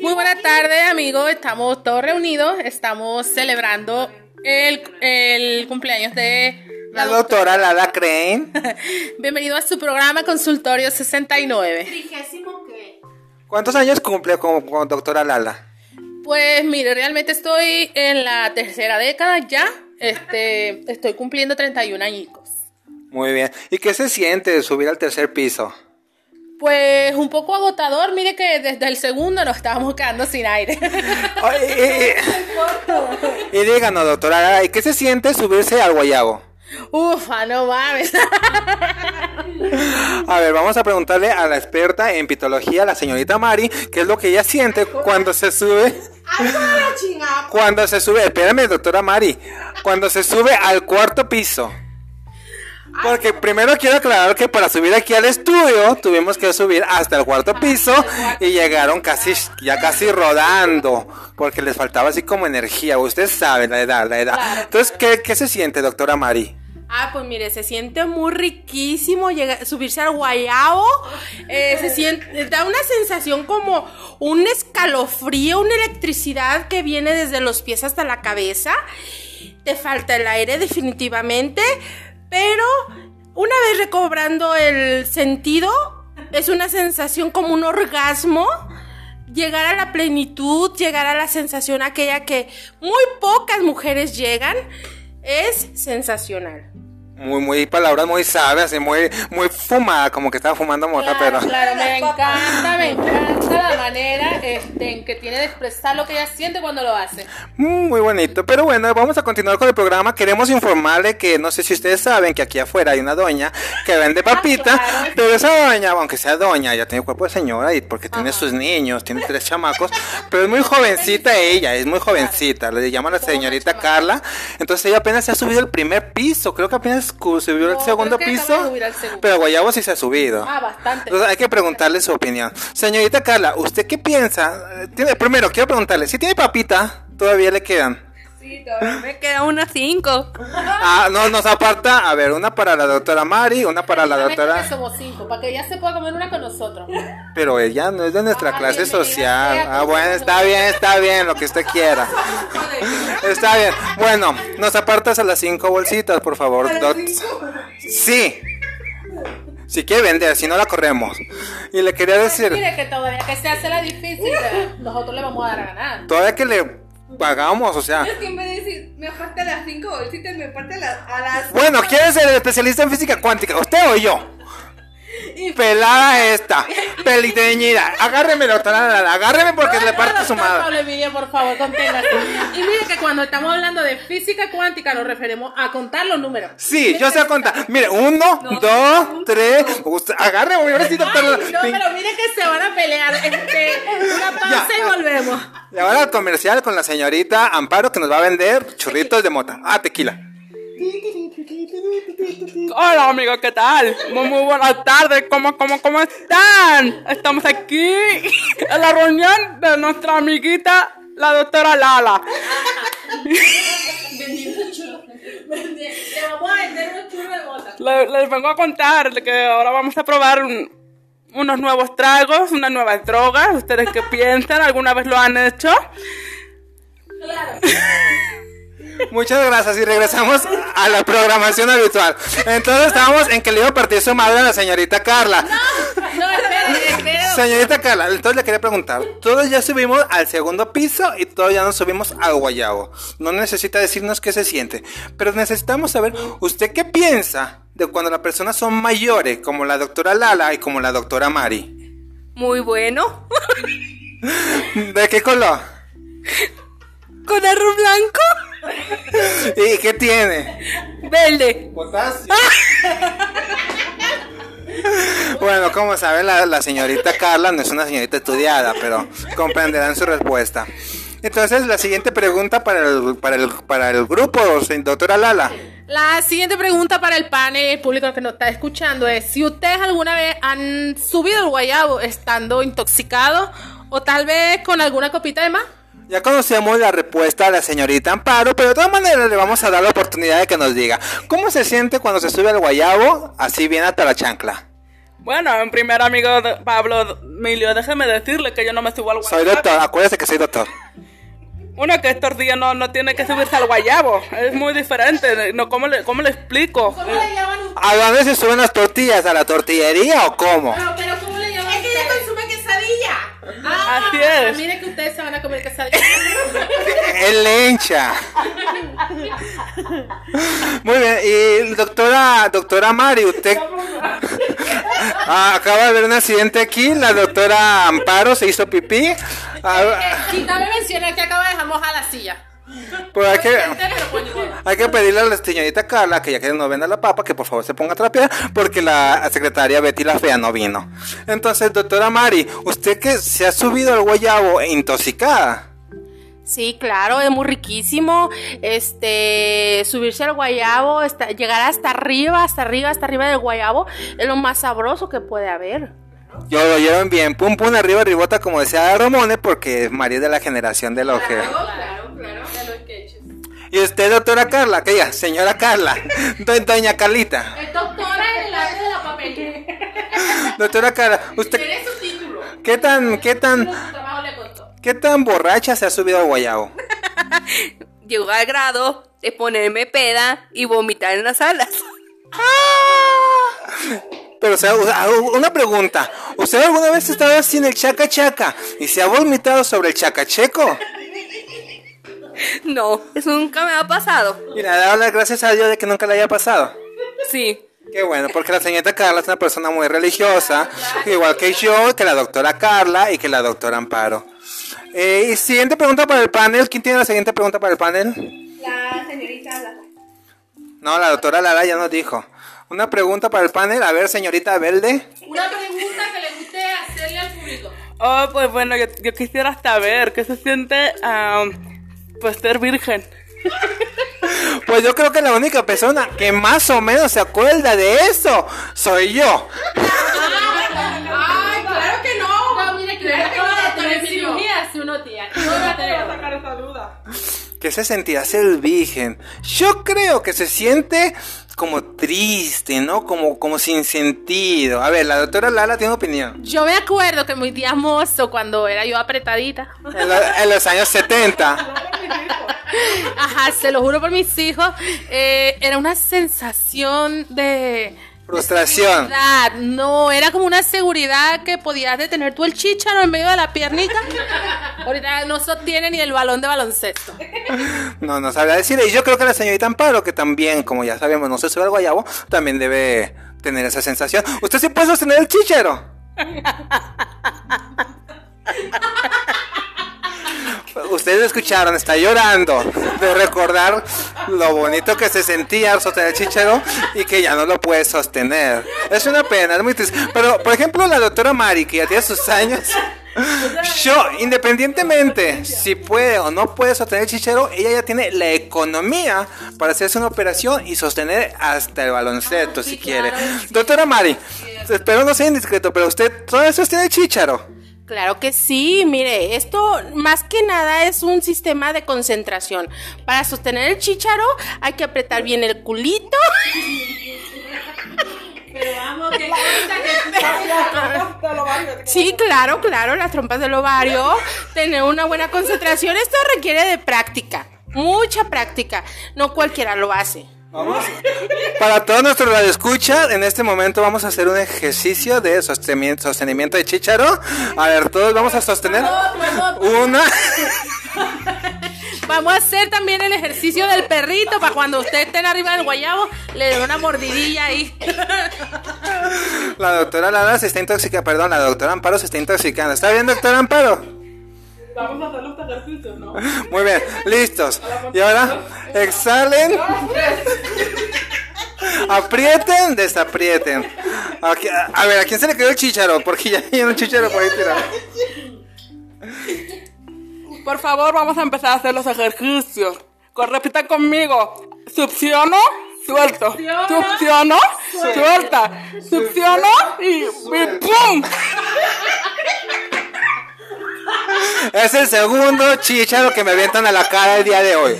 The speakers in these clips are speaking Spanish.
Muy buena tarde, amigos. Estamos todos reunidos. Estamos celebrando el, el cumpleaños de La doctora Lala Crane. Bienvenido a su programa Consultorio 69. ¿Trigésimo qué? ¿Cuántos años cumple con, con doctora Lala? Pues mire, realmente estoy en la tercera década ya. Este, estoy cumpliendo 31 añicos. Muy bien. ¿Y qué se siente subir al tercer piso? Pues un poco agotador, mire que desde el segundo nos estábamos quedando sin aire. Ay, y, y- y díganos, doctora Lala, ¿y qué se siente subirse al guayabo? Ufa, no mames. A ver, vamos a preguntarle a la experta en pitología, la señorita Mari, qué es lo que ella siente cuando se sube. ¡Ay, toda la chingada! Cuando se sube, espérame, doctora Mari, cuando se sube al cuarto piso. Porque primero quiero aclarar que para subir aquí al estudio tuvimos que subir hasta el cuarto piso y llegaron casi, ya casi rodando, porque les faltaba así como energía. Usted sabe la edad, la edad. Entonces, ¿qué, qué se siente, doctora Mari? Ah, pues mire, se siente muy riquísimo llega- subirse al guayabo. Eh, se siente, da una sensación como un escalofrío, una electricidad que viene desde los pies hasta la cabeza. Te falta el aire definitivamente, pero una vez recobrando el sentido, es una sensación como un orgasmo. Llegar a la plenitud, llegar a la sensación aquella que muy pocas mujeres llegan, es sensacional. Muy, muy palabras muy sabias y muy, muy fumada, como que estaba fumando mota, pero. Claro, me encanta, me encanta la manera este, en que tiene de expresar lo que ella siente cuando lo hace. Mm, Muy bonito, pero bueno, vamos a continuar con el programa. Queremos informarle que no sé si ustedes saben que aquí afuera hay una doña que vende papita, claro. pero esa doña, aunque sea doña, ya tiene cuerpo de señora y porque tiene sus niños, tiene tres chamacos, pero es muy jovencita ella, es muy jovencita, le llaman la señorita Carla. Entonces ella apenas se ha subido al primer piso, creo que apenas cu- subió al segundo piso, segundo. pero Guayabo sí se ha subido. Ah, bastante. Entonces hay que preguntarle su opinión. Señorita Carla, ¿usted qué piensa? Eh, Tiene, primero, quiero preguntarle, si tiene papita, todavía le quedan. Sí, todavía me queda unas cinco. Ah, no, nos aparta. A ver, una para la doctora Mari, una para la doctora. somos cinco, para que ella se pueda comer una con nosotros. Pero ella no es de nuestra Ah, clase bienvenida social. sea, Ah, bueno, está bien, está bien, lo que usted quiera. Está bien. Bueno, nos apartas a las cinco bolsitas, por favor. doc- Sí. Si quiere vender, si no la corremos. Y le quería decir, Mire que todavía que se hace la difícil, nosotros le vamos a dar a ganar. todavía que le pagamos, o sea. Es que en vez de decir, me falta las cinco bolsitas, me falta las, a las... Bueno, ¿quién es el especialista en física cuántica? ¿Usted o yo? Pelada esta, peliteñida. Agárreme, doctora, agárreme porque le parto su madre. Pablo por favor, conténgase. Y mire que cuando estamos hablando de física cuántica nos referimos a contar los números. Sí, yo sé contar. Mire, uno, dos, tres. Usted, agárreme, ahora sí, doctora. No, pero mire que se van a pelear. Este, una pausa Ya. y volvemos. Y ahora el comercial con la señorita Amparo que nos va a vender churritos de mota. Ah, tequila. Hola amigos, ¿qué tal? Muy, muy buenas tardes, ¿Cómo, cómo, ¿cómo están? Estamos aquí en la reunión de nuestra amiguita, la doctora Lala. Le vamos a vender unos churros de mota. Le- les vengo a contar que ahora vamos a probar un- unos nuevos tragos, unas nuevas drogas. ¿Ustedes qué piensan? ¿Alguna vez lo han hecho? Muchas gracias y regresamos a la programación habitual. Entonces estábamos en que le iba a partir su madre a la señorita Carla. No. Señorita Carla, entonces le quería preguntar, todos ya subimos al segundo piso y todos ya nos subimos al guayabo. No necesita decirnos qué se siente, pero necesitamos saber, ¿usted qué piensa de cuando las personas son mayores, como la doctora Lala y como la doctora Mari? Muy bueno. ¿De qué color? Con arroz blanco. ¿Y qué tiene? Verde. Potasio. Bueno, como saben, la, la señorita Carla no es una señorita estudiada, pero comprenderán su respuesta. Entonces, la siguiente pregunta para el, para el, para el grupo, doctora Lala. La siguiente pregunta para el panel y el público que nos está escuchando es si ustedes alguna vez han subido el guayabo estando intoxicados o tal vez con alguna copita de más. Ya conocemos la respuesta de la señorita Amparo, pero de todas maneras le vamos a dar la oportunidad de que nos diga cómo se siente cuando se sube al guayabo así bien hasta la chancla. Bueno, en primer amigo de Pablo Emilio, déjeme decirle que yo no me subo al Soy guayabo. doctor, acuérdese que soy doctor. Uno que es tortilla no, no tiene que subirse al guayabo. Es muy diferente. No, ¿cómo, le, ¿Cómo le explico? ¿Cómo le llaman? ¿A dónde se suben las tortillas? ¿A la tortillería o cómo? Pero, pero ¿cómo le llaman Es que ella ustedes? consume quesadilla. Ah, Así es. Mire que ustedes se van a comer quesadilla. El lencha. Muy bien, y doctora, doctora Mari, usted Ah, acaba de haber un accidente aquí, la doctora Amparo se hizo pipí. Ah, Eh, mencionar que acaba de dejar mojar la silla. Pues hay que, Pero pues modo. hay que pedirle a la señorita Carla, que ya que no venda la papa, que por favor se ponga a trapear, porque la secretaria Betty la Fea no vino. Entonces, doctora Mari, usted que se ha subido al guayabo intoxicada. Sí, claro, es muy riquísimo. Este, subirse al guayabo, hasta- llegar hasta arriba, hasta arriba, hasta arriba del guayabo, es lo más sabroso que puede haber. Yo lo oyeron bien, pum pum arriba, ribota, como decía Ramone, porque María es de la generación de los que... Y usted, doctora Carla, que ya, señora Carla, do- doña Carlita, Es doctora en el arte de la papelería. doctora Carla, usted, Tiene su título. ¿qué tan, qué tan, qué tan borracha se ha subido al guayabo? Llegó al grado de ponerme peda y vomitar en las salas. Pero, o sea, una pregunta, ¿usted alguna vez ha estado así en el chaca chaca y se ha vomitado sobre el chacacheco? No, eso nunca me ha pasado. Y le da las gracias a Dios de que nunca le haya pasado. Sí. Qué bueno, porque la señorita Carla es una persona muy religiosa, igual que yo, que la doctora Carla y que la doctora Amparo. Eh, y siguiente pregunta para el panel. ¿Quién tiene la siguiente pregunta para el panel? La señorita Lara. No, la doctora Lara ya nos dijo. Una pregunta para el panel. A ver, señorita Velde. Una pregunta que le guste hacerle al público. Oh, pues bueno, yo, yo quisiera saber qué se siente, am, pues, ser virgen. Pues yo creo que la única persona que más o menos se acuerda de eso soy yo. Ay, claro que no. No, mire que Claro que no, tener Emilio. cirugía hace unos días. No va a tener. esa duda. ¿Qué se sentirá ser virgen? Yo creo que se siente como triste, ¿no? Como, como sin sentido. A ver, la doctora Lala tiene opinión. Yo me acuerdo que muy día mozo, cuando era yo apretadita. En, lo- en los años 70. Ajá, se lo juro por mis hijos. eh, era una sensación de. Frustración. No, era como una seguridad que podías detener tú el chícharo en medio de la piernita. Ahorita no sostiene ni el balón de baloncesto. No, no sabría decir. Y yo creo que la señorita Amparo, que también, como ya sabemos, no se sube al guayabo, también debe tener esa sensación. ¿Usted sí puede sostener el chichero? Ustedes lo escucharon, está llorando de recordar lo bonito que se sentía sostener el chichero y que ya no lo puede sostener. Es una pena, es muy triste. Pero, por ejemplo, la doctora Mari, que ya tiene sus años, yo, independientemente si puede o no puede sostener el chichero, ella ya tiene la economía para hacerse una operación y sostener hasta el baloncesto si quiere. Doctora Mari, espero no sea indiscreto, pero usted todavía sostiene el chicharo. Claro que sí, mire, esto más que nada es un sistema de concentración. Para sostener el chícharo hay que apretar bien el culito. Pero vamos, que Sí, claro, claro, las trompas del ovario, tener una buena concentración. Esto requiere de práctica, mucha práctica. No cualquiera lo hace. Para todos nuestros radioescuchas, en este momento vamos a hacer un ejercicio de sostenimiento, sostenimiento de chicharo. A ver, todos vamos a sostener una. Vamos a hacer también el ejercicio del perrito para cuando usted esté arriba del guayabo, le dé una mordidilla ahí. La doctora Lara se está intoxicando, perdón, la doctora Amparo se está intoxicando. ¿Está bien, doctora Amparo? Vamos a hacer los ejercicios, ¿no? Muy bien, listos. Y ahora, exhalen. Aprieten, desaprieten. Aquí- a, ver, ¿a quién se le quedó el chicharo? Porque ya hay un chicharo por ahí tirado. Por favor, vamos a empezar a hacer los ejercicios. Repitan conmigo. Succiono, suelto. Succiono, suelta. Succiono y, y ¡pum! Es el segundo chicharo que me avientan a la cara el día de hoy.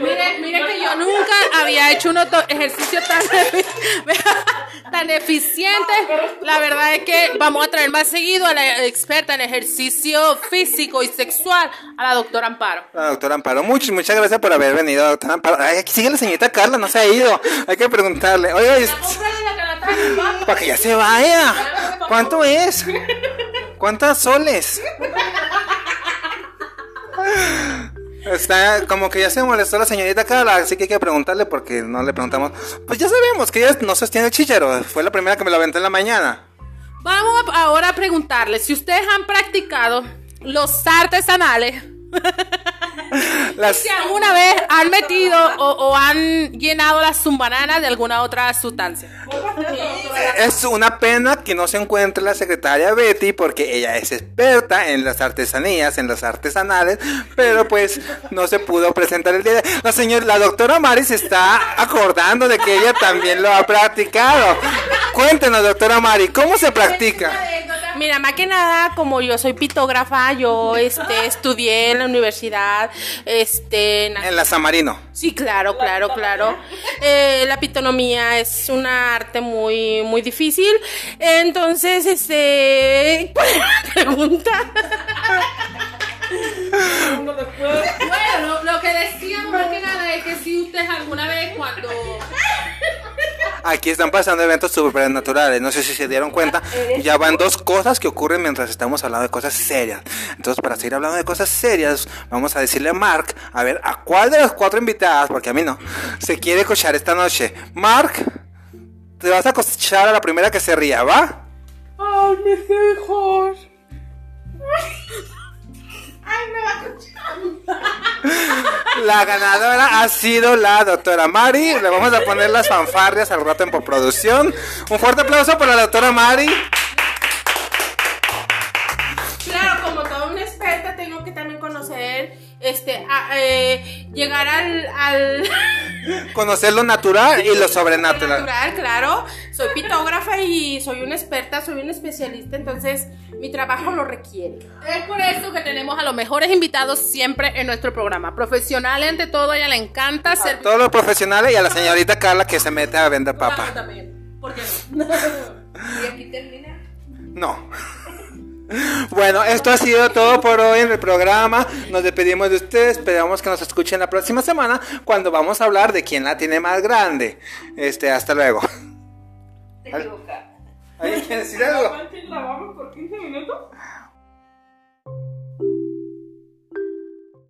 Mire, mire que yo nunca había hecho un auto- ejercicio tan, tan eficiente. La verdad es que vamos a traer más seguido a la experta en ejercicio físico y sexual, a la doctora Amparo. La doctora Amparo, muchas, muchas gracias por haber venido, doctora Amparo. Ay, aquí sigue la señorita Carla, no se ha ido. Hay que preguntarle. Es- para que ya se vaya. ¿Cuánto es? ¿Cuántas soles? Está como que ya se molestó la señorita Carla, así que hay que preguntarle porque no le preguntamos. Pues ya sabemos que ella no sostiene el chícharo. Fue la primera que me lo aventé en la mañana. Vamos ahora a preguntarles si ustedes han practicado los artesanales. Las, Si alguna vez han metido o, o han llenado las zumbananas de alguna otra sustancia. Es una pena que no se encuentre la secretaria Betty porque ella es experta en las artesanías, en los artesanales, pero pues no se pudo presentar el día de... La señora, la doctora Mari se está acordando de que ella también lo ha practicado. Cuéntenos, doctora Mari, ¿cómo se practica? Mira, más que nada, como yo soy pitógrafa, yo este, estudié en la universidad, este, en- En la Samarino. sí, claro, claro, claro. Eh, la pitonomía es un arte muy, muy difícil. Entonces, este, ¿cuál era la pregunta? Bueno, lo, lo que decíamos más que nada es que si ustedes alguna vez cuando... Aquí están pasando eventos supernaturales, no sé si se dieron cuenta, ya van dos cosas que ocurren mientras estamos hablando de cosas serias. Entonces, para seguir hablando de cosas serias, vamos a decirle a Mark, a ver, ¿a cuál de las cuatro invitadas, porque a mí no, se quiere cochar esta noche? Mark, te vas a cochar a la primera que se ría, ¿va? Ay, mis hijos. La ganadora ha sido la doctora Mari. Le vamos a poner las fanfarrias al rato en postproducción. Un fuerte aplauso para la doctora Mari. Claro, como toda una experta, tengo que también conocer, este, a- eh, llegar al, al Conocer lo natural y lo sobrenatural. natural, claro. Soy pitógrafa y soy una experta, soy una especialista, entonces mi trabajo lo requiere. Es por eso que tenemos a los mejores invitados siempre en nuestro programa. Profesionales ante todo, a ella le encanta A ser... todos los profesionales y a la señorita Carla que se mete a vender papa. También. ¿Por qué no? Y aquí termina. No. Bueno, esto ha sido todo por hoy en el programa. Nos despedimos de ustedes. Esperamos que nos escuchen la próxima semana cuando vamos a hablar de quién la tiene más grande. Este, hasta luego. Te. ¿Alguien quiere decir algo? ¿La vamos por 15 minutos?